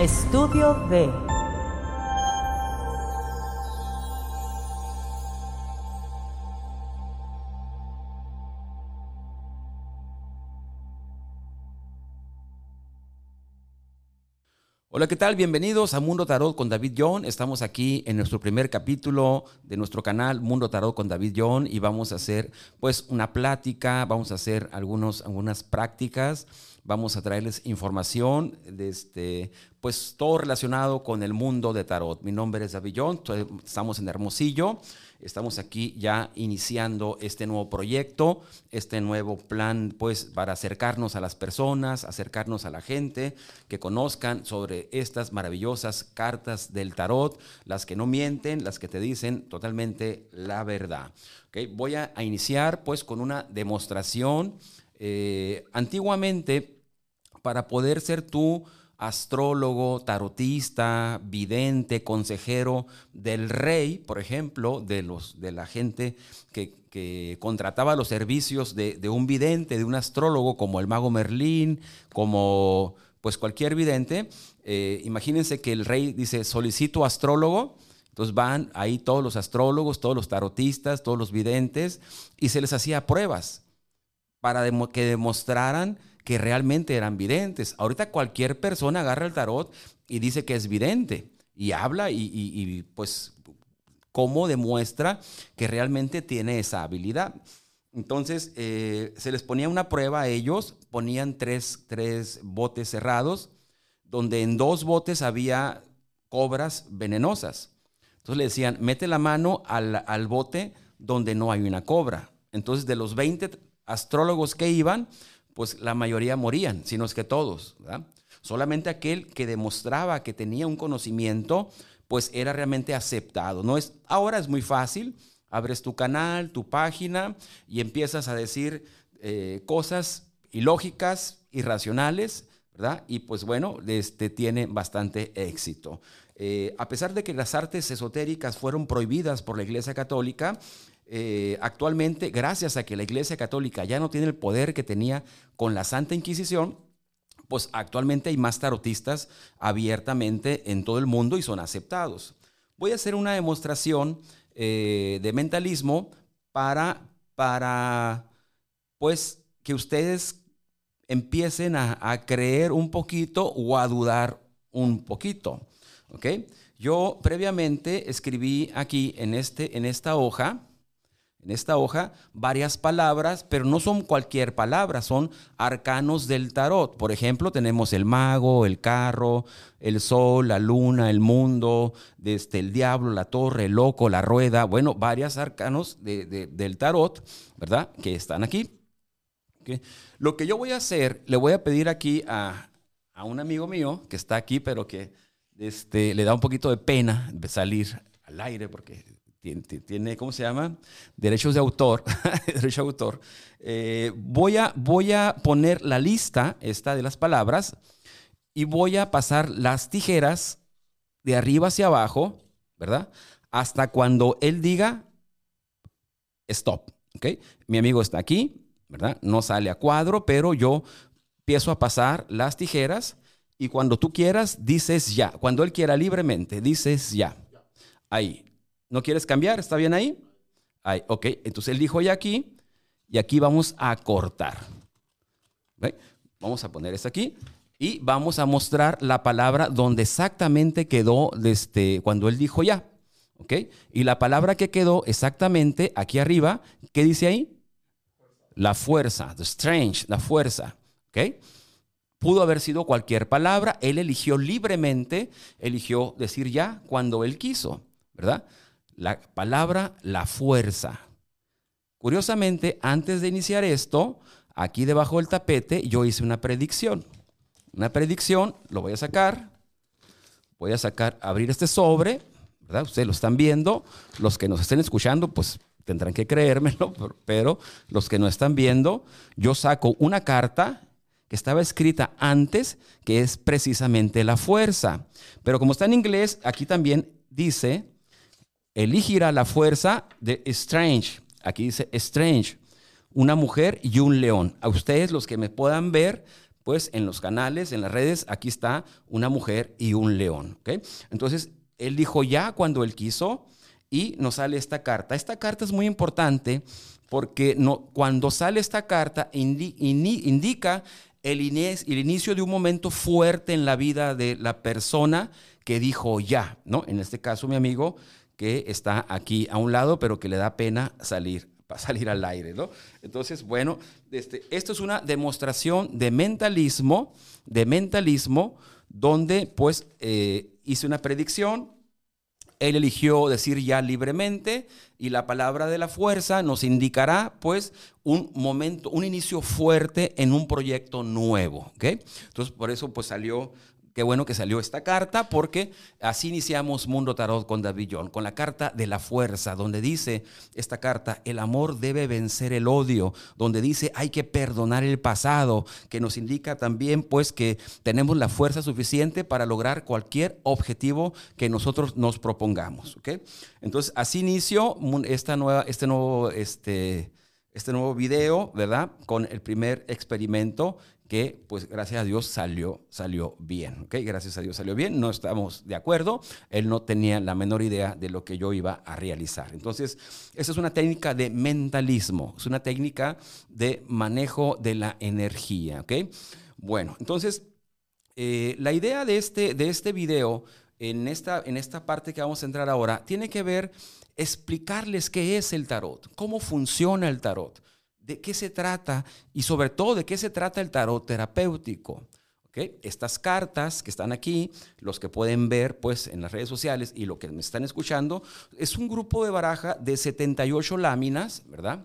Estudio B. Hola, ¿qué tal? Bienvenidos a Mundo Tarot con David John. Estamos aquí en nuestro primer capítulo de nuestro canal Mundo Tarot con David John y vamos a hacer pues una plática, vamos a hacer algunos, algunas prácticas, vamos a traerles información de este, pues todo relacionado con el mundo de Tarot. Mi nombre es David John, estamos en Hermosillo Estamos aquí ya iniciando este nuevo proyecto, este nuevo plan, pues, para acercarnos a las personas, acercarnos a la gente, que conozcan sobre estas maravillosas cartas del tarot, las que no mienten, las que te dicen totalmente la verdad. ¿Okay? Voy a, iniciar, pues, con una demostración. Eh, antiguamente, para poder ser tú astrólogo, tarotista, vidente, consejero del rey, por ejemplo, de, los, de la gente que, contrataba los servicios de, un vidente, de un astrólogo como el mago Merlín, como pues cualquier vidente. Eh, imagínense que el rey dice, solicito astrólogo. Entonces van ahí todos los astrólogos, todos los tarotistas, todos los videntes, y se les hacía pruebas para que demostraran que realmente eran videntes. Ahorita cualquier persona agarra el tarot y dice que es vidente y habla y, pues cómo demuestra que realmente tiene esa habilidad. Entonces eh, se les ponía una prueba a ellos, ponían tres, tres botes cerrados, donde en dos botes había cobras venenosas. Entonces le decían, mete la mano al, al bote donde no hay una cobra. Entonces de los 20 astrólogos que iban, pues la mayoría morían, sino es que todos. Solamente aquel que demostraba que tenía un conocimiento, pues era realmente aceptado. No es, ahora es muy fácil, abres tu canal, tu página y empiezas a decir eh, cosas ilógicas, irracionales, ¿verdad? Y pues bueno, este, tiene bastante éxito. Eh, a pesar de que las artes esotéricas fueron prohibidas por la Iglesia Católica, eh, actualmente, gracias a que la Iglesia Católica ya no tiene el poder que tenía con la Santa Inquisición, pues actualmente hay más tarotistas abiertamente en todo el mundo y son aceptados. Voy a hacer una demostración eh, de mentalismo para, para, pues, que ustedes empiecen a, a, creer un poquito o a dudar un poquito. Yo previamente escribí aquí en, este, en esta hoja, en esta hoja varias palabras, pero no son cualquier palabra, son arcanos del tarot. Por ejemplo, tenemos el mago, el carro, el sol, la luna, el mundo, desde el diablo, la torre, el loco, la rueda, bueno, varios arcanos del tarot, ¿verdad? Que están aquí. Lo que yo voy a hacer, le voy a pedir aquí a, un amigo mío que está aquí, pero que este, le da un poquito de pena salir al aire porque tiene, ¿cómo se llama? Derechos de autor, derecho de autor. Eh, voy, a, voy a poner la lista esta de las palabras y voy a pasar las tijeras de arriba hacia abajo, ¿verdad? Hasta cuando él diga stop, ¿ok? Mi amigo está aquí, ¿verdad? No sale a cuadro, pero yo empiezo a pasar las tijeras y cuando tú quieras, dices ya. Cuando él quiera libremente, dices ya. Ahí. ¿No quieres cambiar? ¿Está bien ahí? ahí ok, entonces él dijo ya aquí y aquí vamos a cortar. Vamos a poner esto aquí y vamos a mostrar la palabra donde exactamente quedó desde cuando él dijo ya. ¿Ok? Y la palabra que quedó exactamente aquí arriba, ¿qué dice ahí? La fuerza, the strange, la fuerza. ¿Ok? Pudo haber sido cualquier palabra, él eligió libremente, eligió decir ya cuando él quiso, ¿verdad? La palabra la fuerza. Curiosamente, antes de iniciar esto, aquí debajo del tapete yo hice una predicción. Una predicción, lo voy a sacar. Voy a sacar, abrir este sobre, ¿verdad? Ustedes lo están viendo. Los que nos estén escuchando, pues tendrán que creérmelo, pero los que no están viendo, yo saco una carta que estaba escrita antes, que es precisamente la fuerza. Pero como está en inglés, aquí también dice elegirá la fuerza de Strange. Aquí dice Strange, una mujer y un león. A ustedes los que me puedan ver, pues en los canales, en las redes, aquí está una mujer y un león. Entonces, él dijo ya cuando él quiso y nos sale esta carta. Esta carta es muy importante porque no, cuando sale esta carta indica el, el inicio de un momento fuerte en la vida de la persona que dijo ya, ¿no? En este caso, mi amigo que está aquí a un lado, pero que le da pena salir, para salir al aire, ¿no? Entonces, bueno, este, esto es una demostración de mentalismo, de mentalismo, donde pues eh, hice una predicción, él eligió decir ya libremente y la palabra de la fuerza nos indicará pues un momento, un inicio fuerte en un proyecto nuevo. ¿ok? Entonces por eso pues salió Qué bueno que salió esta carta porque así iniciamos Mundo Tarot con David John, con la carta de la fuerza, donde dice esta carta, el amor debe vencer el odio, donde dice hay que perdonar el pasado, que nos indica también pues que tenemos la fuerza suficiente para lograr cualquier objetivo que nosotros nos propongamos. ¿okay? Entonces así inició esta nueva, este nuevo... Este, este nuevo video, ¿verdad? Con el primer experimento que pues gracias a Dios salió, salió bien, ¿ok? Gracias a Dios salió bien, no estamos de acuerdo, él no tenía la menor idea de lo que yo iba a realizar. Entonces, esa es una técnica de mentalismo, es una técnica de manejo de la energía, ¿ok? Bueno, entonces, eh, la idea de este, de este video, en esta, en esta parte que vamos a entrar ahora, tiene que ver explicarles qué es el tarot, cómo funciona el tarot de qué se trata y sobre todo de qué se trata el tarot terapéutico. Estas cartas que están aquí, los que pueden ver pues en las redes sociales y lo que me están escuchando, es un grupo de baraja de 78 láminas, ¿verdad?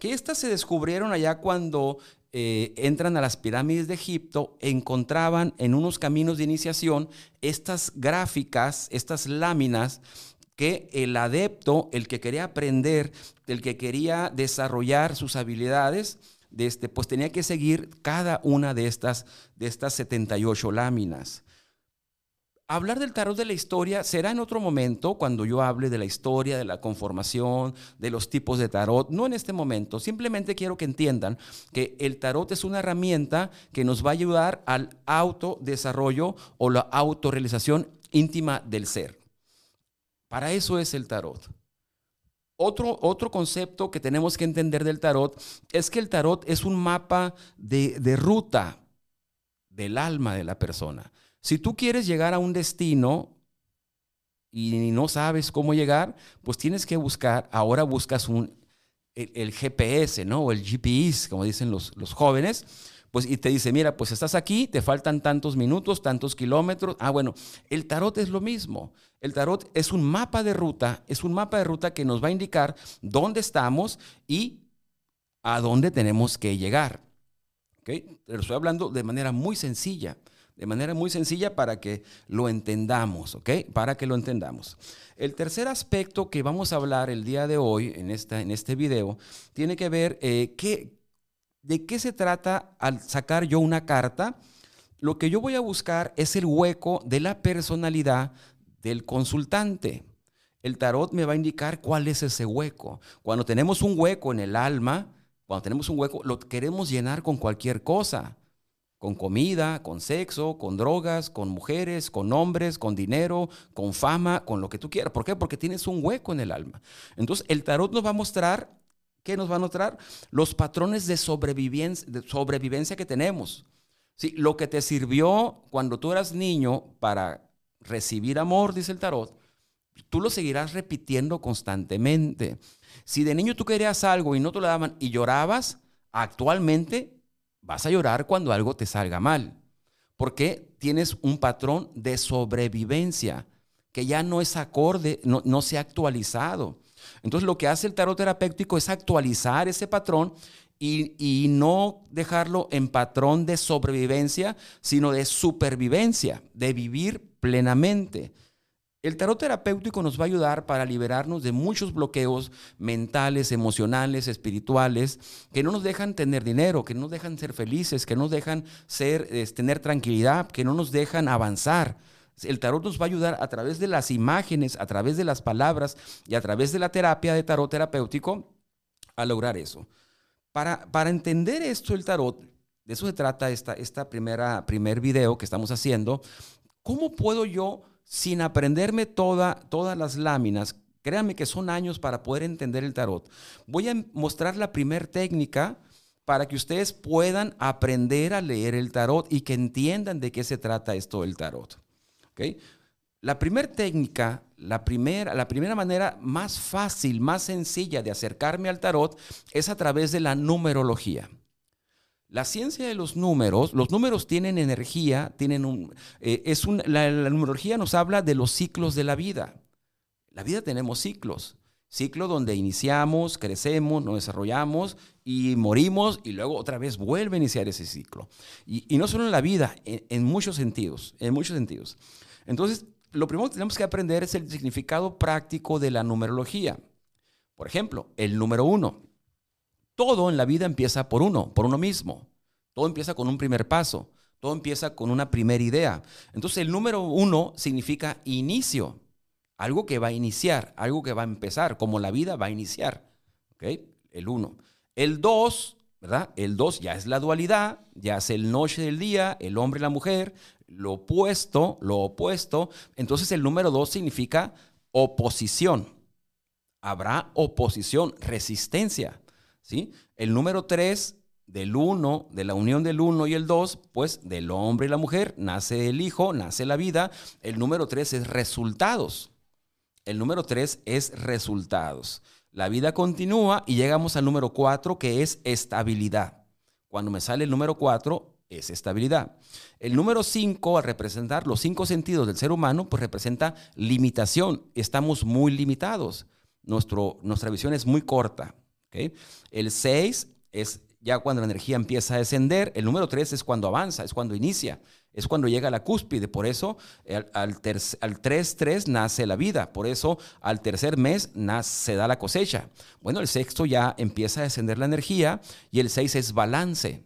Que estas se descubrieron allá cuando eh, entran a las pirámides de Egipto, encontraban en unos caminos de iniciación estas gráficas, estas láminas que el adepto, el que quería aprender, el que quería desarrollar sus habilidades, de este, pues tenía que seguir cada una de estas, de estas 78 láminas. Hablar del tarot de la historia será en otro momento, cuando yo hable de la historia, de la conformación, de los tipos de tarot, no en este momento. Simplemente quiero que entiendan que el tarot es una herramienta que nos va a ayudar al autodesarrollo o la autorrealización íntima del ser. Para eso es el tarot. Otro, otro, concepto que tenemos que entender del tarot es que el tarot es un mapa de, de, ruta del alma de la persona. Si tú quieres llegar a un destino y no sabes cómo llegar, pues tienes que buscar, ahora buscas un, el, GPS, ¿no? O el GPS, como dicen los, los jóvenes, pues y te dice, mira, pues estás aquí, te faltan tantos minutos, tantos kilómetros. Ah, bueno, el tarot es lo mismo. El tarot es un mapa de ruta, es un mapa de ruta que nos va a indicar dónde estamos y a dónde tenemos que llegar. ¿Okay? Lo estoy hablando de manera muy sencilla, de manera muy sencilla para que lo entendamos, ¿ok? Para que lo entendamos. El tercer aspecto que vamos a hablar el día de hoy en, esta, en este video tiene que ver eh, qué, ¿De qué se trata al sacar yo una carta? Lo que yo voy a buscar es el hueco de la personalidad del consultante. El tarot me va a indicar cuál es ese hueco. Cuando tenemos un hueco en el alma, cuando tenemos un hueco, lo queremos llenar con cualquier cosa. Con comida, con sexo, con drogas, con mujeres, con hombres, con dinero, con fama, con lo que tú quieras. ¿Por qué? Porque tienes un hueco en el alma. Entonces, el tarot nos va a mostrar ¿Qué nos va a mostrar? Los patrones de sobrevivencia, de sobrevivencia que tenemos. Sí, lo que te sirvió cuando tú eras niño para recibir amor, dice el tarot, tú lo seguirás repitiendo constantemente. Si de niño tú querías algo y no te lo daban y llorabas, actualmente vas a llorar cuando algo te salga mal. Porque tienes un patrón de sobrevivencia que ya no es acorde, no, no se ha actualizado. Entonces lo que hace el tarot terapéutico es actualizar ese patrón y, no dejarlo en patrón de sobrevivencia, sino de supervivencia, de vivir plenamente. El tarot terapéutico nos va a ayudar para liberarnos de muchos bloqueos mentales, emocionales, espirituales, que no nos dejan tener dinero, que no nos dejan ser felices, que no nos dejan ser, tener tranquilidad, que no nos dejan avanzar. El tarot nos va a ayudar a través de las imágenes, a través de las palabras y a través de la terapia de tarot terapéutico a lograr eso. Para, para entender esto, el tarot, de eso se trata esta, esta primera primer video que estamos haciendo. ¿Cómo puedo yo, sin aprenderme toda, todas las láminas, créanme que son años para poder entender el tarot, voy a mostrar la primera técnica para que ustedes puedan aprender a leer el tarot y que entiendan de qué se trata esto del tarot. ¿Okay? La primera técnica, la primera, la primera manera más fácil, más sencilla de acercarme al tarot es a través de la numerología. La ciencia de los números, los números tienen energía, tienen un, eh, es la, la numerología nos habla de los ciclos de la vida. La vida tenemos ciclos. Ciclo donde iniciamos, crecemos, nos desarrollamos y morimos y luego otra vez vuelve a iniciar ese ciclo. Y, no solo en la vida, en, muchos sentidos, en muchos sentidos. Entonces, lo primero que tenemos que aprender es el significado práctico de la numerología. Por ejemplo, el número uno. Todo en la vida empieza por uno, por uno mismo. Todo empieza con un primer paso. Todo empieza con una primera idea. Entonces, el número uno significa inicio. Algo que va a iniciar, algo que va a empezar, como la vida va a iniciar. ¿Ok? El uno. El dos, ¿verdad? El dos ya es la dualidad, ya es el noche del día, el hombre y la mujer, lo opuesto, lo opuesto. Entonces el número dos significa oposición. Habrá oposición, resistencia. ¿sí? El número tres del uno, de la unión del uno y el dos, pues del hombre y la mujer, nace el hijo, nace la vida. El número tres es resultados. El número tres es resultados. La vida continúa y llegamos al número cuatro, que es estabilidad. Cuando me sale el número cuatro, es estabilidad. El número cinco, al representar los cinco sentidos del ser humano, pues representa limitación. Estamos muy limitados. Nuestro, nuestra visión es muy corta. El seis es ya cuando la energía empieza a descender. El número tres es cuando avanza, es cuando inicia es cuando llega a la cúspide. Por eso al, 3-3 nace la vida. Por eso al tercer mes nace, se da la cosecha. Bueno, el sexto ya empieza a descender la energía y el 6 es balance,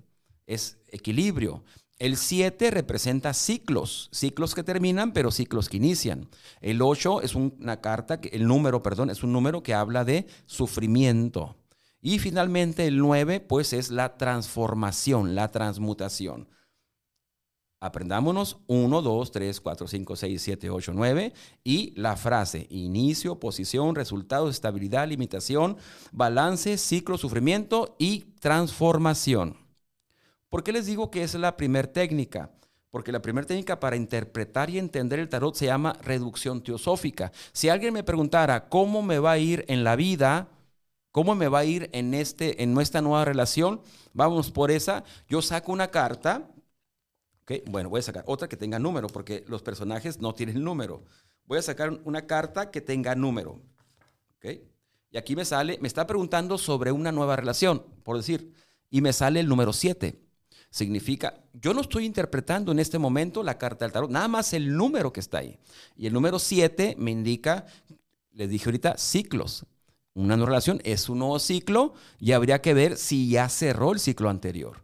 es equilibrio. El 7 representa ciclos, ciclos que terminan, pero ciclos que inician. El 8 es una carta, el número, perdón, es un número que habla de sufrimiento. Y finalmente el 9, pues es la transformación, la transmutación. Aprendámonos 1, 2, 3, 4, 5, 6, 7, 8, 9 y la frase inicio, posición, resultado, estabilidad, limitación, balance, ciclo, sufrimiento y transformación. ¿Por qué les digo que es la primera técnica? Porque la primera técnica para interpretar y entender el tarot se llama reducción teosófica. Si alguien me preguntara cómo me va a ir en la vida, cómo me va a ir en, este, en nuestra nueva relación, vamos por esa. Yo saco una carta bueno, voy a sacar otra que tenga número, porque los personajes no tienen número. Voy a sacar una carta que tenga número. Y aquí me sale, me está preguntando sobre una nueva relación, por decir, y me sale el número 7. Significa, yo no estoy interpretando en este momento la carta del tarot, nada más el número que está ahí. Y el número 7 me indica, les dije ahorita, ciclos. Una nueva relación es un nuevo ciclo y habría que ver si ya cerró el ciclo anterior.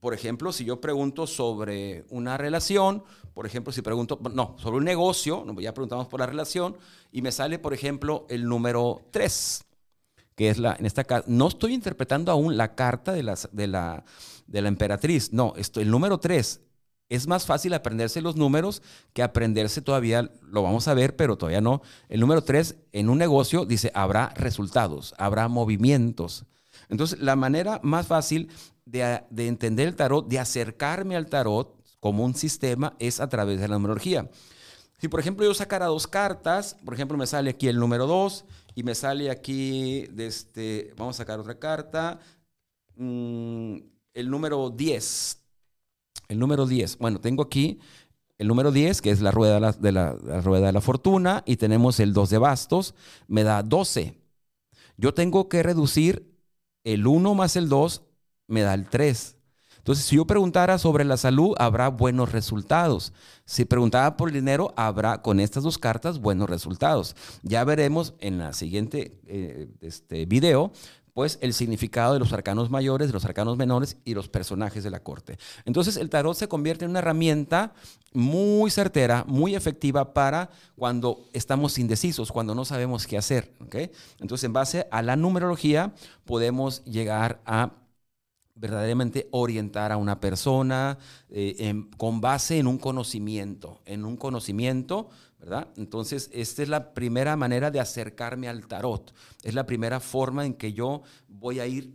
Por ejemplo, si yo pregunto sobre una relación, por ejemplo, si pregunto, no, sobre un negocio, ya preguntamos por la relación, y me sale, por ejemplo, el número 3, que es la, en esta carta, no estoy interpretando aún la carta de, las, de, la, de la emperatriz, no, esto, el número 3 es más fácil aprenderse los números que aprenderse todavía, lo vamos a ver, pero todavía no. El número 3 en un negocio dice, habrá resultados, habrá movimientos. Entonces, la manera más fácil de, entender el tarot, de acercarme al tarot como un sistema, es a través de la numerología. Si, por ejemplo, yo sacara dos cartas, por ejemplo, me sale aquí el número 2 y me sale aquí, de este, vamos a sacar otra carta, mm, el número 10. El número 10. Bueno, tengo aquí el número 10, que es la rueda de la, de la, rueda de la fortuna, y tenemos el 2 de bastos, me da 12. Yo tengo que reducir el 1 más el 2 me da el 3. Entonces, si yo preguntara sobre la salud, habrá buenos resultados. Si preguntara por el dinero, habrá con estas dos cartas buenos resultados. Ya veremos en la siguiente eh, este video pues el significado de los arcanos mayores, de los arcanos menores y los personajes de la corte. Entonces el tarot se convierte en una herramienta muy certera, muy efectiva para cuando estamos indecisos, cuando no sabemos qué hacer. Entonces en base a la numerología podemos llegar a verdaderamente orientar a una persona eh, con base en un conocimiento, en un conocimiento, ¿verdad? Entonces, esta es la primera manera de acercarme al tarot. Es la primera forma en que yo voy a ir,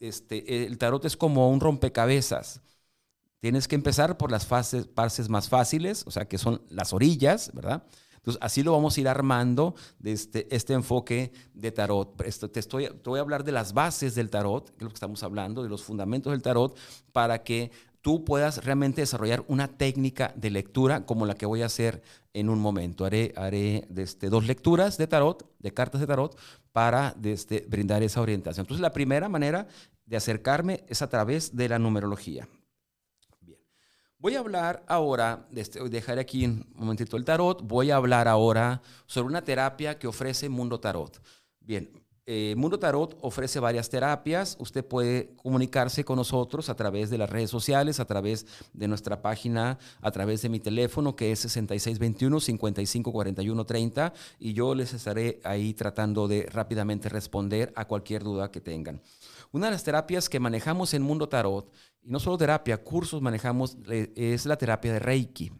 este, el tarot es como un rompecabezas. Tienes que empezar por las fases, partes más fáciles, o sea, que son las orillas, ¿verdad? Entonces, así lo vamos a ir armando este, este enfoque de tarot. Esto, te, estoy, te voy a hablar de las bases del tarot, que es lo que estamos hablando, de los fundamentos del tarot, para que tú puedas realmente desarrollar una técnica de lectura como la que voy a hacer en un momento. Haré, haré este, dos lecturas de tarot, de cartas de tarot, para este, brindar esa orientación. Entonces, la primera manera de acercarme es a través de la numerología. Voy a hablar ahora, este, dejaré aquí un momentito el tarot, voy a hablar ahora sobre una terapia que ofrece Mundo Tarot. Bien, eh, Mundo Tarot ofrece varias terapias. Usted puede comunicarse con nosotros a través de las redes sociales, a través de nuestra página, a través de mi teléfono que es 6621-554130 y yo les estaré ahí tratando de rápidamente responder a cualquier duda que tengan. Una de las terapias que manejamos en Mundo Tarot, y no solo terapia, cursos manejamos, es la terapia de Reiki.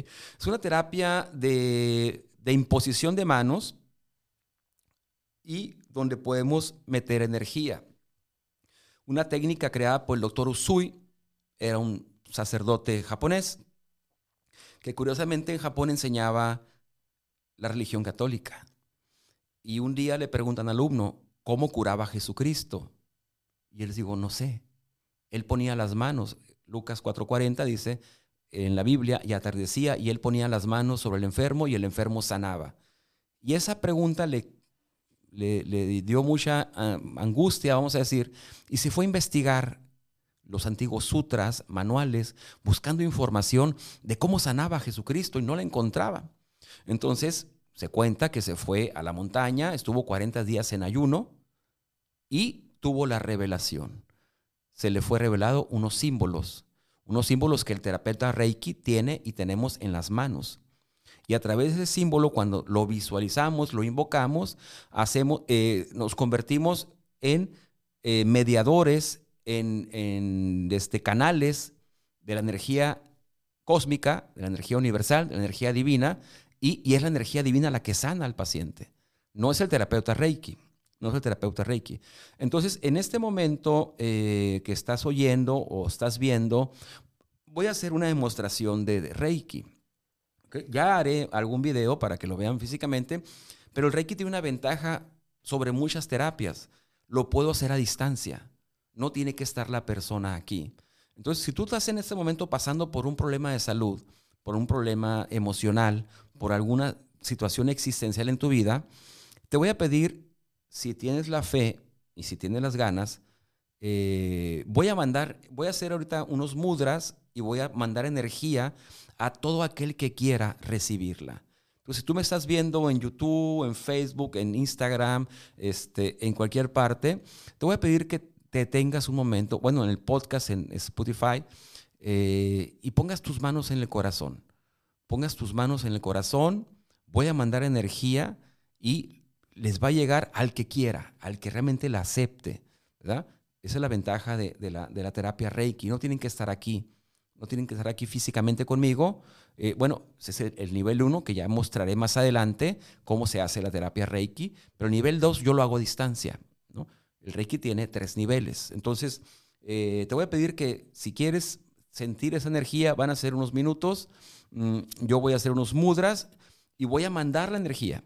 Es una terapia de, imposición de manos y donde podemos meter energía. Una técnica creada por el doctor Usui, era un sacerdote japonés, que curiosamente en Japón enseñaba la religión católica. Y un día le preguntan al alumno, ¿Cómo curaba Jesucristo? Y él les digo, no sé. Él ponía las manos. Lucas 4:40 dice en la Biblia, y atardecía y él ponía las manos sobre el enfermo y el enfermo sanaba. Y esa pregunta le, le, dio mucha ah, angustia, vamos a decir, y se fue a investigar los antiguos sutras, manuales, buscando información de cómo sanaba Jesucristo y no la encontraba. Entonces se cuenta que se fue a la montaña, estuvo 40 días en ayuno y tuvo la revelación. Se le fue revelado unos símbolos, unos símbolos que el terapeuta Reiki tiene y tenemos en las manos. Y a través de ese símbolo, cuando lo visualizamos, lo invocamos, hacemos, eh, nos convertimos en eh, mediadores, en, en este, canales de la energía cósmica, de la energía universal, de la energía divina, y, es la energía divina la que sana al paciente. No es el terapeuta Reiki. No es el terapeuta Reiki. Entonces, en este momento eh, que estás oyendo o estás viendo, voy a hacer una demostración de, Reiki. Ya haré algún video para que lo vean físicamente, pero el Reiki tiene una ventaja sobre muchas terapias. Lo puedo hacer a distancia. No tiene que estar la persona aquí. Entonces, si tú estás en este momento pasando por un problema de salud, por un problema emocional, por alguna situación existencial en tu vida, te voy a pedir, si tienes la fe y si tienes las ganas, eh, voy a mandar, voy a hacer ahorita unos mudras y voy a mandar energía a todo aquel que quiera recibirla. Entonces, si tú me estás viendo en YouTube, en Facebook, en Instagram, este, en cualquier parte, te voy a pedir que te tengas un momento, bueno, en el podcast, en Spotify, eh, y pongas tus manos en el corazón. Pongas tus manos en el corazón, voy a mandar energía y les va a llegar al que quiera, al que realmente la acepte. Esa es la ventaja de, la, terapia Reiki. No tienen que estar aquí, no tienen que estar aquí físicamente conmigo. Eh, bueno, ese es el, nivel 1 que ya mostraré más adelante cómo se hace la terapia Reiki, pero el nivel 2 yo lo hago a distancia. El Reiki tiene tres niveles. Entonces, eh, te voy a pedir que si quieres sentir esa energía, van a ser unos minutos, mm, yo voy a hacer unos mudras y voy a mandar la energía.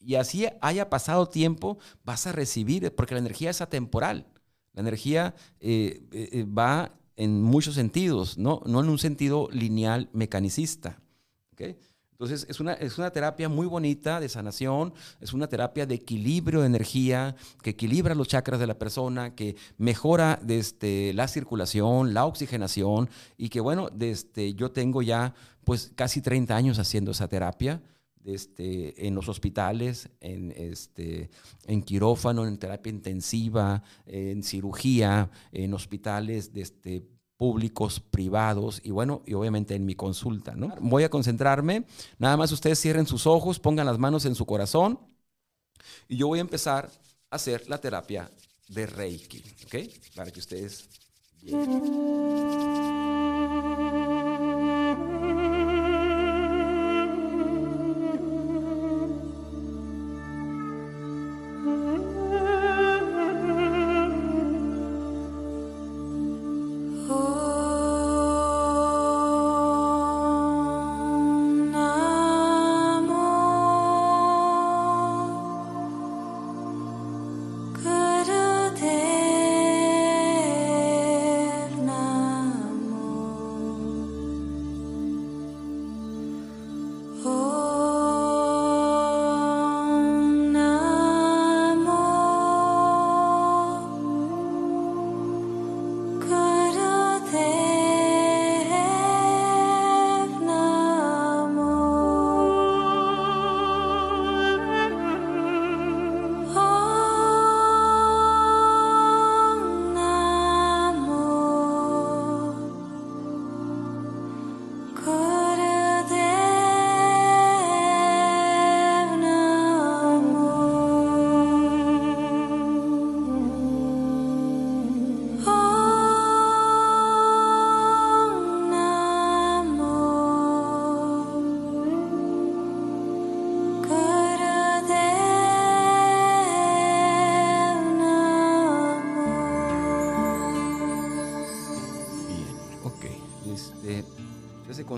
Y así haya pasado tiempo, vas a recibir, porque la energía es atemporal. La energía eh, va en muchos sentidos, ¿no? no en un sentido lineal mecanicista. ¿okay? Entonces, es una, es una terapia muy bonita de sanación, es una terapia de equilibrio de energía, que equilibra los chakras de la persona, que mejora desde la circulación, la oxigenación, y que bueno, desde, yo tengo ya pues casi 30 años haciendo esa terapia. Este, en los hospitales, en, este, en quirófano, en terapia intensiva, en cirugía, en hospitales de este, públicos, privados y bueno, y obviamente en mi consulta, ¿no? Voy a concentrarme, nada más ustedes cierren sus ojos, pongan las manos en su corazón y yo voy a empezar a hacer la terapia de Reiki, ¿ok? Para que ustedes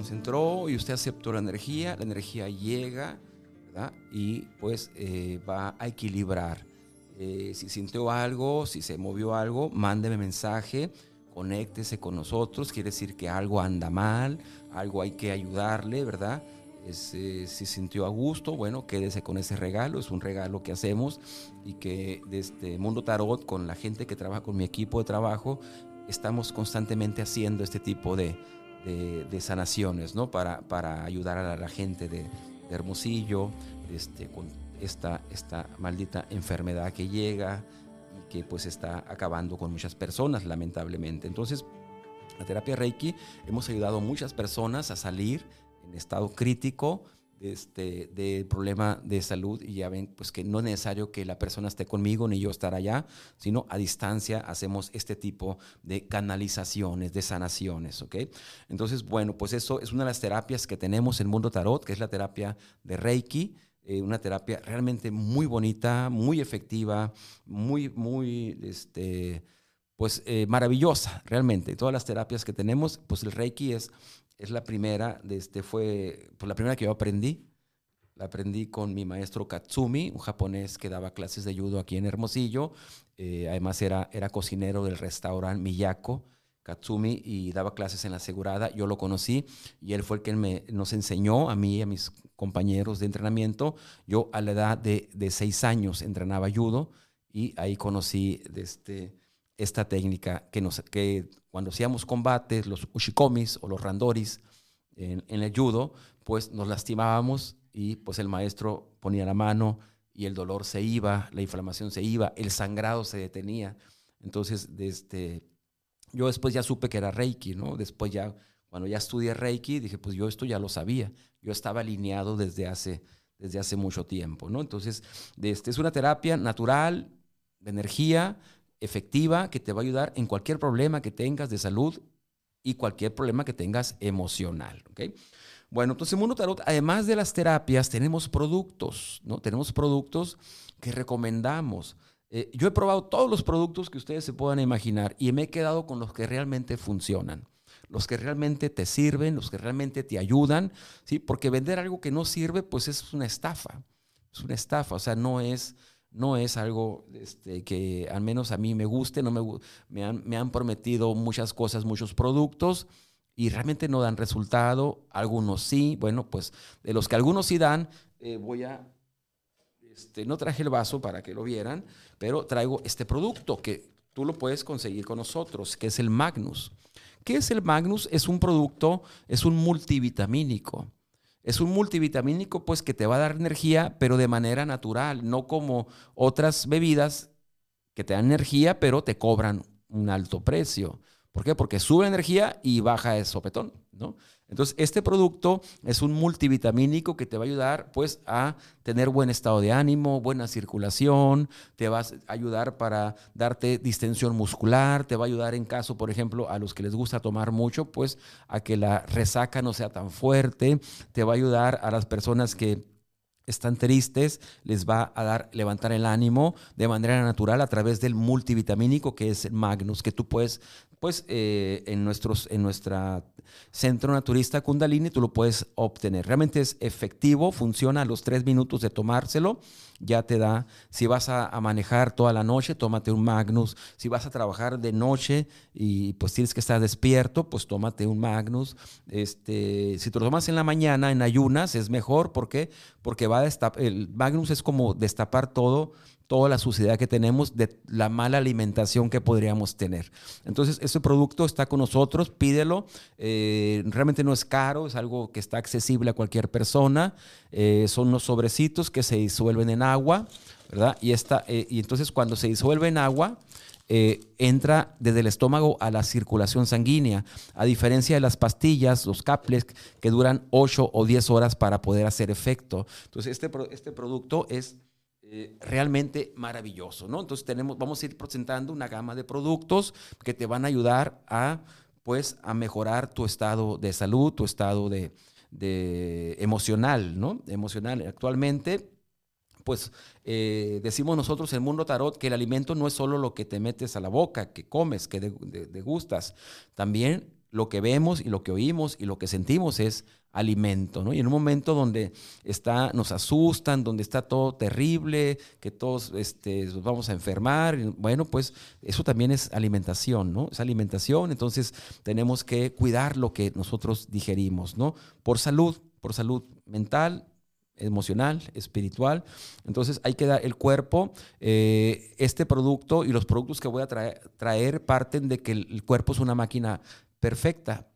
concentró y usted aceptó la energía, la energía llega y pues eh, va a equilibrar. Eh, si sintió algo, si se movió algo, mándeme mensaje, conéctese con nosotros, quiere decir que algo anda mal, algo hay que ayudarle, ¿verdad? Eh, si sintió a gusto, bueno, quédese con ese regalo, es un regalo que hacemos y que desde Mundo Tarot, con la gente que trabaja con mi equipo de trabajo, estamos constantemente haciendo este tipo de, de, sanaciones, ¿no? Para, para ayudar a la, gente de, Hermosillo, este, con esta, esta maldita enfermedad que llega y que pues está acabando con muchas personas, lamentablemente. Entonces, la terapia Reiki hemos ayudado a muchas personas a salir en estado crítico este, de problema de salud y ya ven pues que no es necesario que la persona esté conmigo ni yo estar allá, sino a distancia hacemos este tipo de canalizaciones, de sanaciones, ¿ok? Entonces, bueno, pues eso es una de las terapias que tenemos en Mundo Tarot, que es la terapia de Reiki, eh, una terapia realmente muy bonita, muy efectiva, muy, muy, este, pues eh, maravillosa, realmente. Todas las terapias que tenemos, pues el Reiki es es la primera, este fue pues la primera que yo aprendí. La aprendí con mi maestro Katsumi, un japonés que daba clases de judo aquí en Hermosillo. Eh, además era, era cocinero del restaurante Miyako Katsumi y daba clases en la Asegurada. Yo lo conocí y él fue el que me, nos enseñó a mí y a mis compañeros de entrenamiento. Yo a la edad de, de seis años entrenaba judo y ahí conocí este, esta técnica que, nos, que cuando hacíamos combates, los ushikomis o los randoris en, el judo, pues nos lastimábamos y pues el maestro ponía la mano y el dolor se iba, la inflamación se iba, el sangrado se detenía. Entonces, este, yo después ya supe que era Reiki, ¿no? Después ya, cuando ya estudié Reiki, dije, pues yo esto ya lo sabía. Yo estaba alineado desde hace, desde hace mucho tiempo, ¿no? Entonces, este, es una terapia natural, de energía, efectiva que te va a ayudar en cualquier problema que tengas de salud y cualquier problema que tengas emocional. ¿okay? Bueno, entonces en Mundo Tarot, además de las terapias, tenemos productos, ¿no? Tenemos productos que recomendamos. Eh, yo he probado todos los productos que ustedes se puedan imaginar y me he quedado con los que realmente funcionan, los que realmente te sirven, los que realmente te ayudan, ¿sí? Porque vender algo que no sirve, pues es una estafa, es una estafa, o sea, no es no es algo este, que al menos a mí me guste, no me, me, han, me han prometido muchas cosas, muchos productos y realmente no dan resultado, algunos sí, bueno, pues de los que algunos sí dan, eh, voy a, este, no traje el vaso para que lo vieran, pero traigo este producto que tú lo puedes conseguir con nosotros, que es el Magnus. ¿Qué es el Magnus? Es un producto, es un multivitamínico. Es un multivitamínico pues que te va a dar energía, pero de manera natural, no como otras bebidas que te dan energía, pero te cobran un alto precio. ¿Por qué? Porque sube energía y baja el sopetón, ¿no? Entonces, este producto es un multivitamínico que te va a ayudar pues a tener buen estado de ánimo, buena circulación, te va a ayudar para darte distensión muscular, te va a ayudar en caso, por ejemplo, a los que les gusta tomar mucho, pues a que la resaca no sea tan fuerte, te va a ayudar a las personas que están tristes, les va a dar levantar el ánimo de manera natural a través del multivitamínico que es Magnus, que tú puedes pues eh, en, nuestros, en centro naturista Kundalini tú lo puedes obtener. Realmente es efectivo, funciona a los tres minutos de tomárselo, ya te da, si vas a, manejar toda la noche, tómate un Magnus, si vas a trabajar de noche y pues tienes que estar despierto, pues tómate un Magnus. Este, si te lo tomas en la mañana, en ayunas, es mejor, ¿por qué? Porque va a destapar, el Magnus es como destapar todo toda la suciedad que tenemos de la mala alimentación que podríamos tener. Entonces, ese producto está con nosotros, pídelo. Eh, realmente no es caro, es algo que está accesible a cualquier persona. Eh, son unos sobrecitos que se disuelven en agua, ¿verdad? Y, esta, eh, y entonces cuando se disuelve en agua, entra desde el estómago a la circulación sanguínea, a diferencia de las pastillas, los caples, que duran 8 o 10 horas para poder hacer efecto. Entonces, este, este producto es eh, realmente maravilloso, ¿no? Entonces tenemos, vamos a ir presentando una gama de productos que te van a ayudar a, pues, a mejorar tu estado de salud, tu estado de, emocional, ¿no? Emocional. Actualmente, pues eh, decimos nosotros en Mundo Tarot que el alimento no es solo lo que te metes a la boca, que comes, que degustas. También lo que vemos y lo que oímos y lo que sentimos es alimento, ¿no? Y en un momento donde está, nos asustan, donde está todo terrible, que todos este, nos vamos a enfermar, bueno, pues eso también es alimentación, ¿no? Es alimentación, entonces tenemos que cuidar lo que nosotros digerimos, ¿no? Por salud, por salud mental, emocional, espiritual. Entonces hay que dar el cuerpo, eh, este producto y los productos que voy a traer, traer parten de que el cuerpo es una máquina perfecta,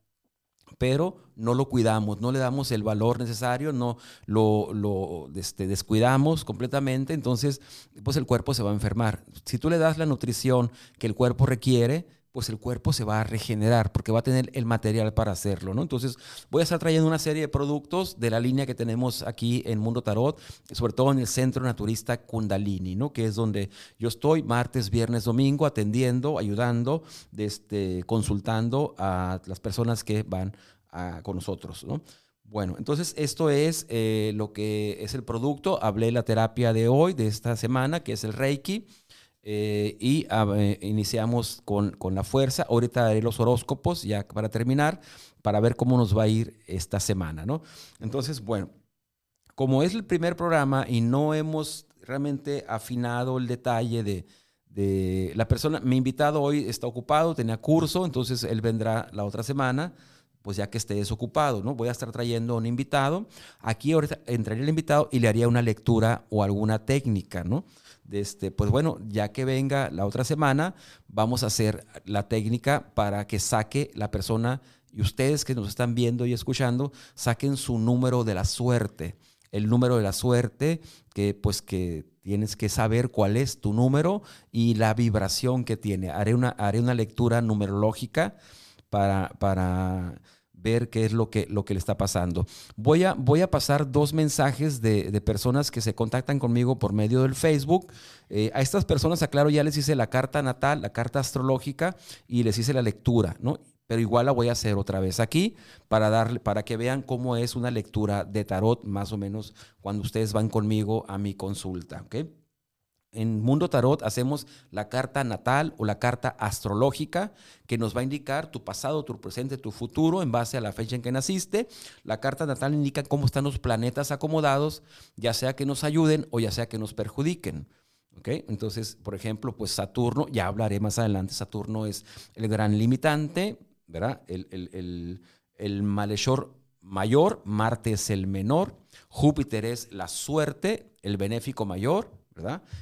pero no lo cuidamos, no le damos el valor necesario, no lo, este, descuidamos completamente, entonces pues el cuerpo se va a enfermar. Si tú le das la nutrición que el cuerpo requiere, pues el cuerpo se va a regenerar porque va a tener el material para hacerlo, ¿no? Entonces voy a estar trayendo una serie de productos de la línea que tenemos aquí en Mundo Tarot, sobre todo en el Centro Naturista Kundalini, ¿no? Que es donde yo estoy martes, viernes, domingo atendiendo, ayudando, este, consultando a las personas que van con nosotros, ¿no? Bueno, entonces esto es eh, lo que es el producto. Hablé la terapia de hoy, de esta semana, que es el Reiki. Eh, y eh, iniciamos con, la fuerza. Ahorita haré los horóscopos ya para terminar, para ver cómo nos va a ir esta semana, ¿no? Entonces, bueno, como es el primer programa y no hemos realmente afinado el detalle de, de la persona, mi invitado hoy está ocupado, tenía curso, entonces él vendrá la otra semana pues ya que esté desocupado, ¿no? Voy a estar trayendo a un invitado. Aquí ahorita entraría el invitado y le haría una lectura o alguna técnica, ¿no? este, pues bueno, ya que venga la otra semana, vamos a hacer la técnica para que saque la persona y ustedes que nos están viendo y escuchando, saquen su número de la suerte. El número de la suerte, que pues que tienes que saber cuál es tu número y la vibración que tiene. Haré una, haré una lectura numerológica para, para ver qué es lo que, lo que le está pasando. Voy a, voy a pasar dos mensajes de, personas que se contactan conmigo por medio del Facebook. Eh, a estas personas, aclaro, ya les hice la carta natal, la carta astrológica y les hice la lectura, ¿no? Pero igual la voy a hacer otra vez aquí para, darle, para que vean cómo es una lectura de tarot, más o menos, cuando ustedes van conmigo a mi consulta, ¿ok? En Mundo Tarot hacemos la carta natal o la carta astrológica que nos va a indicar tu pasado, tu presente, tu futuro en base a la fecha en que naciste. La carta natal indica cómo están los planetas acomodados, ya sea que nos ayuden o ya sea que nos perjudiquen. ¿Okay? Entonces, por ejemplo, pues Saturno, ya hablaré más adelante, Saturno es el gran limitante, ¿verdad? El, el, el malhechor mayor, Marte es el menor, Júpiter es la suerte, el benéfico mayor,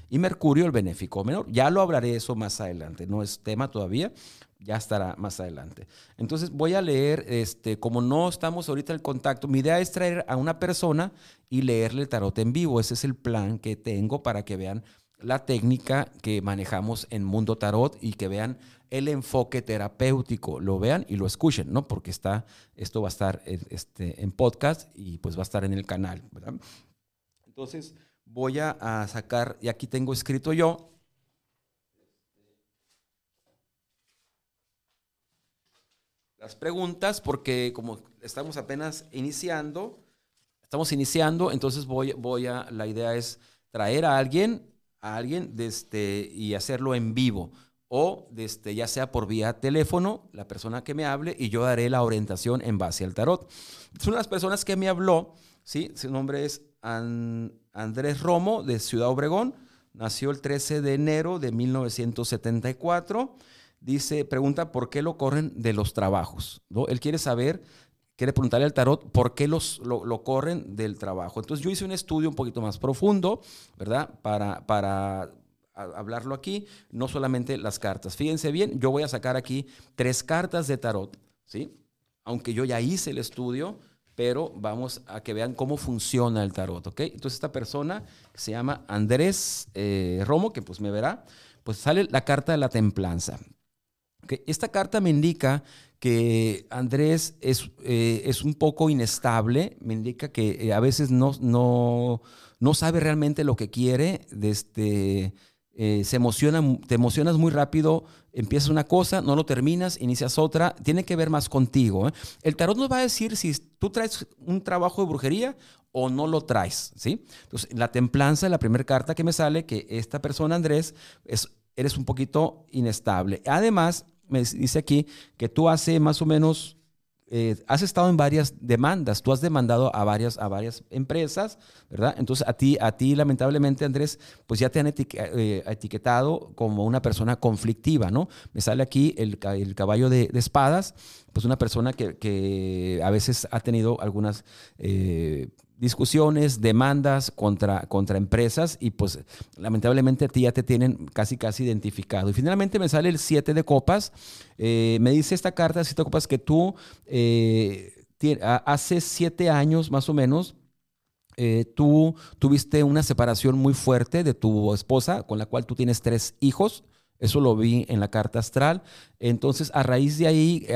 Y Mercurio, el benéfico menor. Ya lo hablaré eso más adelante, no es tema todavía, ya estará más adelante. Entonces voy a leer, este, como no estamos ahorita en contacto, mi idea es traer a una persona y leerle el tarot en vivo. Ese es el plan que tengo para que vean la técnica que manejamos en Mundo Tarot y que vean el enfoque terapéutico, lo vean y lo escuchen, ¿no? Porque está, esto va a estar en, este, en podcast y pues va a estar en el canal. Entonces voy a, sacar, y aquí tengo escrito yo, las preguntas, porque como estamos apenas iniciando, estamos iniciando, entonces voy, voy a, la idea es traer a alguien, a alguien este, y hacerlo en vivo o desde, ya sea por vía teléfono, la persona que me hable y yo daré la orientación en base al tarot. Son las personas que me habló, ¿sí? su nombre es Andrés Romo de Ciudad Obregón, nació el 13 de enero de 1974. Dice, pregunta por qué lo corren de los trabajos. ¿no? Él quiere saber, quiere preguntarle al tarot por qué los, lo, corren del trabajo. Entonces yo hice un estudio un poquito más profundo, ¿verdad? Para, para hablarlo aquí, no solamente las cartas. Fíjense bien, yo voy a sacar aquí tres cartas de tarot, ¿sí? Aunque yo ya hice el estudio, pero vamos a que vean cómo funciona el tarot, ¿ok? Entonces esta persona se llama Andrés eh, Romo, que pues me verá, pues sale la carta de la templanza. Esta carta me indica que Andrés es, eh, es un poco inestable, me indica que eh, a veces no, no, no sabe realmente lo que quiere. Este, se emociona, te emocionas muy rápido, empiezas una cosa, no lo terminas, inicias otra, tiene que ver más contigo. ¿eh? El tarot nos va a decir si tú traes un trabajo de brujería o no lo traes, ¿sí? Entonces, la templanza, la primera carta que me sale, que esta persona, Andrés, es, eres un poquito inestable. Además, me dice aquí que tú hace más o menos eh, has estado en varias demandas, tú has demandado a varias, a varias empresas, ¿verdad? Entonces a ti, a ti lamentablemente, Andrés, pues ya te han eh, etiquetado como una persona conflictiva, ¿no? Me sale aquí el, caballo de, espadas, pues una persona que, a veces ha tenido algunas... Eh, discusiones, demandas contra, contra empresas y pues lamentablemente a ti ya te tienen casi casi identificado. Y finalmente me sale el 7 de copas. Eh, me dice esta carta, 7 de copas, que tú eh, hace 7 años más o menos, eh, tú tuviste una separación muy fuerte de tu esposa, con la cual tú tienes tres hijos. Eso lo vi en la carta astral. Entonces, a raíz de ahí,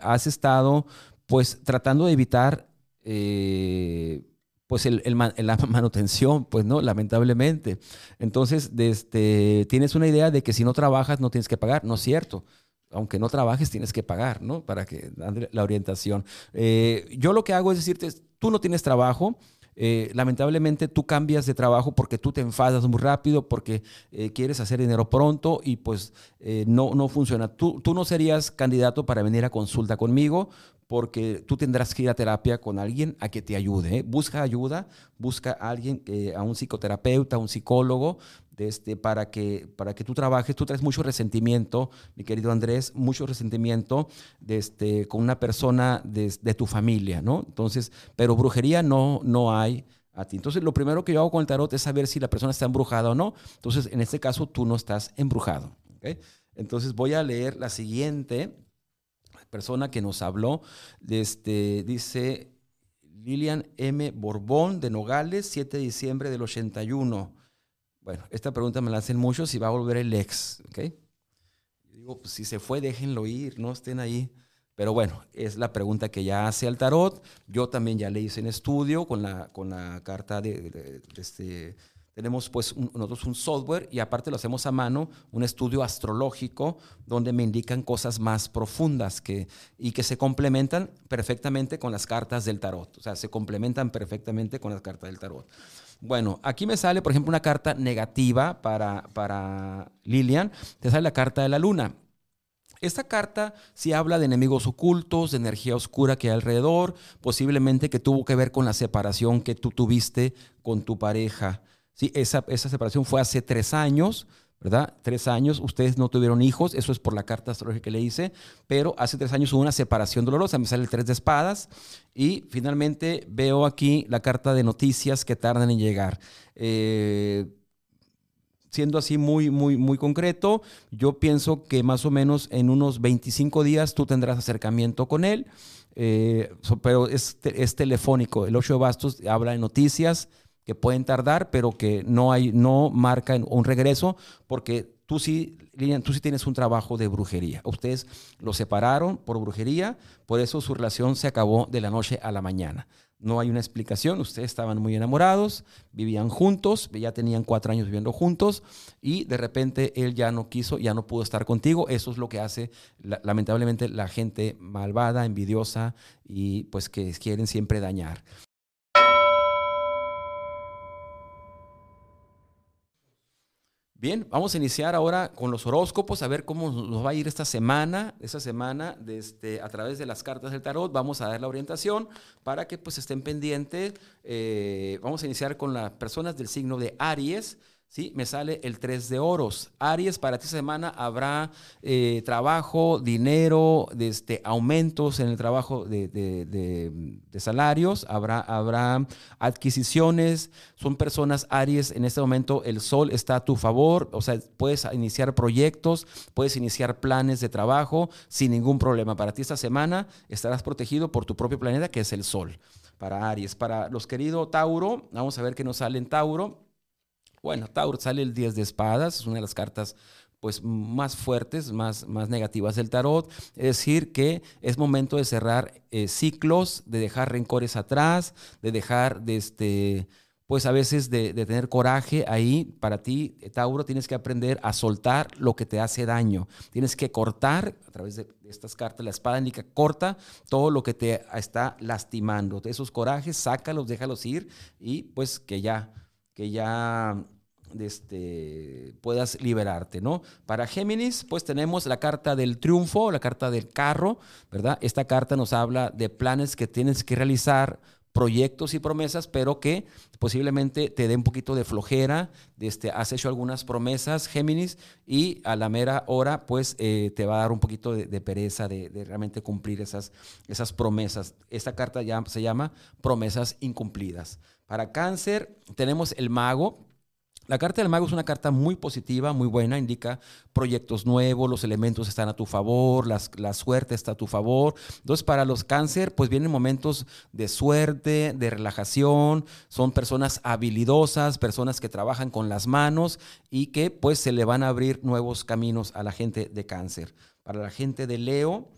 has estado pues tratando de evitar eh, pues la manutención, pues no, lamentablemente. Entonces, desde, tienes una idea de que si no trabajas no tienes que pagar, no es cierto. Aunque no trabajes, tienes que pagar, ¿no? Para que la orientación. Eh, yo lo que hago es decirte, tú no tienes trabajo, eh, lamentablemente tú cambias de trabajo porque tú te enfadas muy rápido, porque quieres hacer dinero pronto y pues no, no funciona. Tú, tú no serías candidato para venir a consulta conmigo porque tú tendrás que ir a terapia con alguien a que te ayude. ¿eh? Busca ayuda, busca a alguien, eh, a un psicoterapeuta, a un psicólogo, este, para, que, para que tú trabajes. Tú traes mucho resentimiento, mi querido Andrés, mucho resentimiento este, con una persona de, tu familia, ¿no? Entonces, pero brujería no, no hay a ti. Entonces, lo primero que yo hago con el tarot es saber si la persona está embrujada o no. Entonces, en este caso, tú no estás embrujado. Entonces, voy a leer la siguiente persona que nos habló, este, dice Lilian M. Borbón de Nogales, 7 de diciembre del 81. Bueno, esta pregunta me la hacen muchos si va a volver el ex, ¿ok? digo, pues si se fue, déjenlo ir, no estén ahí. Pero bueno, es la pregunta que ya hace al tarot. Yo también ya le hice en estudio con la, con la carta de, de este tenemos pues nosotros un software y aparte lo hacemos a mano, un estudio astrológico donde me indican cosas más profundas que, y que se complementan perfectamente con las cartas del tarot. O sea, se complementan perfectamente con las cartas del tarot. Bueno, aquí me sale, por ejemplo, una carta negativa para, para Lilian. Te sale la carta de la luna. Esta carta sí habla de enemigos ocultos, de energía oscura que hay alrededor, posiblemente que tuvo que ver con la separación que tú tuviste con tu pareja. ¿sí? Esa, esa separación fue hace tres años, ¿verdad? Tres años, ustedes no tuvieron hijos, eso es por la carta astrológica que le hice, pero hace tres años hubo una separación dolorosa, me sale el tres de espadas y finalmente veo aquí la carta de noticias que tardan en llegar. Eh, siendo así muy, muy, muy concreto, yo pienso que más o menos en unos 25 días tú tendrás acercamiento con él, eh, pero es, es telefónico. El 8 de bastos habla de noticias, que pueden tardar, pero que no, hay, no marcan un regreso porque tú sí, tú sí tienes un trabajo de brujería. Ustedes lo separaron por brujería, por eso su relación se acabó de la noche a la mañana. No hay una explicación, ustedes estaban muy enamorados, vivían juntos, ya tenían cuatro años viviendo juntos y de repente él ya no quiso, ya no pudo estar contigo. Eso es lo que hace lamentablemente la gente malvada, envidiosa y pues que quieren siempre dañar. Bien, vamos a iniciar ahora con los horóscopos, a ver cómo nos va a ir esta semana, esta semana este, a través de las cartas del tarot. Vamos a dar la orientación para que pues estén pendientes. Eh, vamos a iniciar con las personas del signo de Aries. ¿Sí? Me sale el 3 de oros. Aries, para esta semana habrá eh, trabajo, dinero, este, aumentos en el trabajo de, salarios, habrá, habrá adquisiciones. Son personas Aries, en este momento el sol está a tu favor, o sea, puedes iniciar proyectos, puedes iniciar planes de trabajo sin ningún problema. Para ti esta semana estarás protegido por tu propio planeta, que es el sol. Para Aries, para los queridos Tauro, vamos a ver qué nos sale en Tauro. Bueno, Tauro sale el 10 de espadas, es una de las cartas pues más fuertes, más, más negativas del tarot. Es decir, que es momento de cerrar eh, ciclos, de dejar rencores atrás, de dejar de este, pues a veces de, tener coraje ahí. Para ti, Tauro, tienes que aprender a soltar lo que te hace daño. Tienes que cortar, a través de estas cartas, la espada indica, corta todo lo que te está lastimando. Esos corajes, sácalos, déjalos ir y pues que ya que ya este, puedas liberarte, ¿no? Para Géminis, pues tenemos la carta del triunfo, la carta del carro, ¿verdad? Esta carta nos habla de planes que tienes que realizar, proyectos y promesas, pero que posiblemente te dé un poquito de flojera, este, has hecho algunas promesas, Géminis, y a la mera hora, pues eh, te va a dar un poquito de, pereza de, de, realmente cumplir esas, esas promesas. Esta carta ya se llama promesas incumplidas. Para cáncer tenemos el mago, la carta del mago es una carta muy positiva, muy buena, indica proyectos nuevos, los elementos están a tu favor, la suerte está a tu favor. Entonces, para los cáncer, pues vienen momentos de suerte, de relajación, son personas habilidosas, personas que trabajan con las manos y que pues se le van a abrir nuevos caminos a la gente de cáncer. Para la gente de Leo,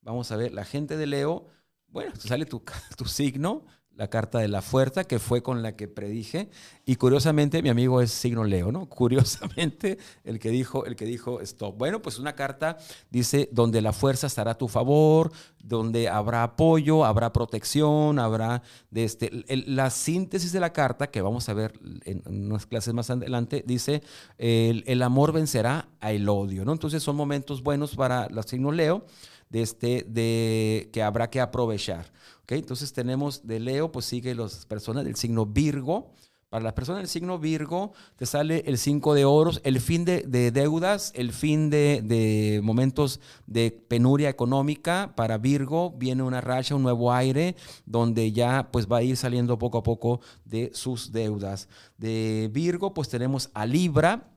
vamos a ver, la gente de Leo, bueno, sale tu, tu signo, la carta de la fuerza, que fue con la que predije. Y curiosamente, mi amigo es signo Leo, ¿no? Curiosamente, el que dijo, el que dijo stop. Bueno, pues una carta dice donde la fuerza estará a tu favor, donde habrá apoyo, habrá protección, habrá este, la síntesis de la carta, que vamos a ver en unas clases más adelante, dice el, el amor vencerá al odio, ¿no? Entonces son momentos buenos para los signos Leo de, este, de que habrá que aprovechar. ¿Okay? Entonces tenemos de Leo, pues sigue las personas del signo Virgo. Para las personas del signo Virgo te sale el 5 de oros, el fin de, deudas, el fin de, momentos de penuria económica. Para Virgo viene una racha, un nuevo aire, donde ya pues va a ir saliendo poco a poco de sus deudas. De Virgo pues tenemos a Libra,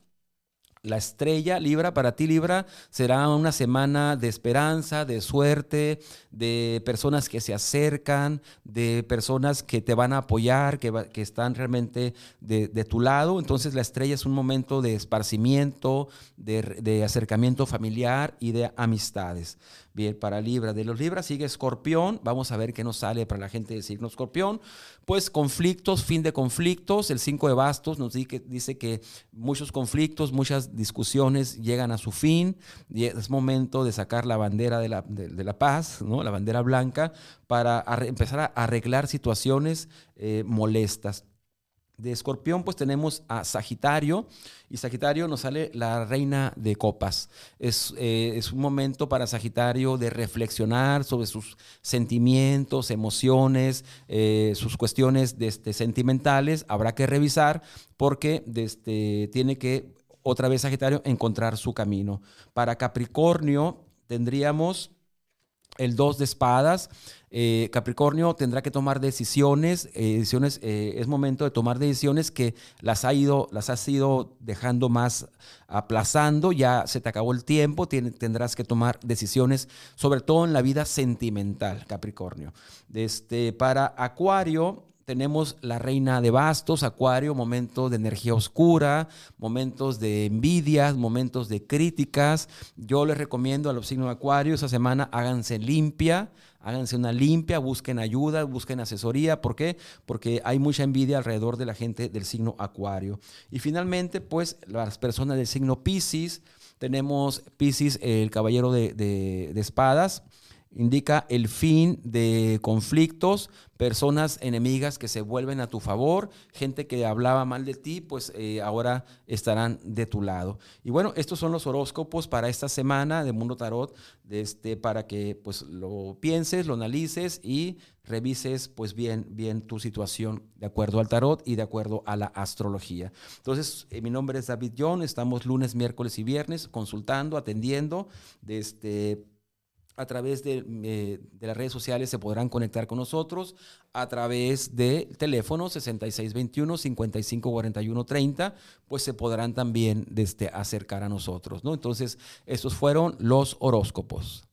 la estrella Libra, para ti Libra, será una semana de esperanza, de suerte, de personas que se acercan, de personas que te van a apoyar, que, están realmente de, tu lado. Entonces la estrella es un momento de esparcimiento, de, de acercamiento familiar y de amistades. Bien, para Libra. De los Libras sigue Escorpión. Vamos a ver qué nos sale para la gente de signo Escorpión. Pues conflictos, fin de conflictos. El 5 de bastos nos dice que, muchos conflictos, muchas discusiones llegan a su fin. Y es momento de sacar la bandera de la, de, la paz, ¿no? la bandera blanca, para empezar a arreglar situaciones eh, molestas de escorpión, pues tenemos a Sagitario, y Sagitario nos sale la reina de copas. Es, eh, es, un momento para Sagitario de reflexionar sobre sus sentimientos, emociones, eh, sus cuestiones de este, sentimentales. Habrá que revisar porque este, tiene que, otra vez Sagitario, encontrar su camino. Para Capricornio tendríamos el dos de espadas. Eh, Capricornio tendrá que tomar decisiones, eh, decisiones eh, es momento de tomar decisiones que las, ha ido, las has ido dejando más aplazando, ya se te acabó el tiempo, tendrás que tomar decisiones, sobre todo en la vida sentimental, Capricornio. Este, para Acuario, tenemos la reina de bastos, Acuario, momentos de energía oscura, momentos de envidias, momentos de críticas. Yo les recomiendo a los signos de Acuario esa semana háganse limpia, háganse una limpia, busquen ayuda, busquen asesoría. ¿Por qué? Porque hay mucha envidia alrededor de la gente del signo Acuario. Y finalmente, pues las personas del signo Pisces, tenemos Pisces, el caballero de, de espadas indica el fin de conflictos, personas enemigas que se vuelven a tu favor, gente que hablaba mal de ti, pues eh, ahora estarán de tu lado. Y bueno, estos son los horóscopos para esta semana de Mundo Tarot, este, para que pues lo pienses, lo analices y revises pues bien, bien tu situación de acuerdo al tarot y de acuerdo a la astrología. Entonces, eh, mi nombre es David John, estamos lunes, miércoles y viernes consultando, atendiendo, de este a través de, eh, de, las redes sociales se podrán conectar con nosotros, a través del teléfono 6621-554130, pues se podrán también desde acercar a nosotros. ¿no? Entonces, estos fueron los horóscopos.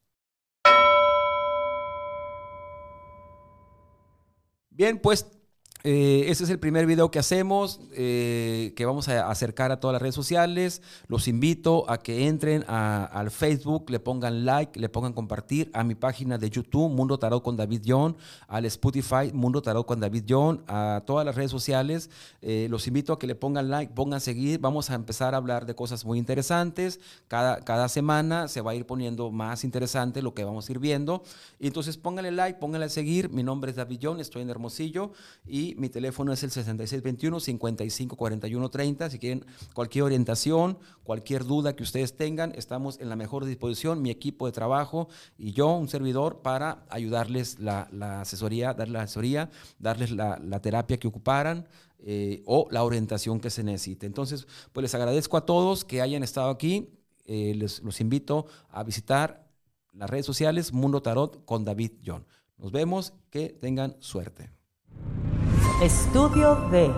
Bien, pues eh, este es el primer video que hacemos, eh, que vamos a acercar a todas las redes sociales. Los invito a que entren al Facebook, le pongan like, le pongan compartir a mi página de YouTube, Mundo Tarot con David John, al Spotify, Mundo Tarot con David John, a todas las redes sociales. Eh, los invito a que le pongan like, pongan seguir. Vamos a empezar a hablar de cosas muy interesantes. Cada, cada semana se va a ir poniendo más interesante lo que vamos a ir viendo. Entonces pónganle like, pónganle a seguir. Mi nombre es David John, estoy en Hermosillo y mi teléfono es el 6621-554130. Si quieren cualquier orientación, cualquier duda que ustedes tengan, estamos en la mejor disposición, mi equipo de trabajo y yo, un servidor, para ayudarles la, asesoría, darles la asesoría, darles la, terapia que ocuparan. Eh, o la orientación que se necesite. Entonces, pues les agradezco a todos que hayan estado aquí. Eh, les, los invito a visitar las redes sociales Mundo Tarot con David John. Nos vemos, que tengan suerte. Estudio de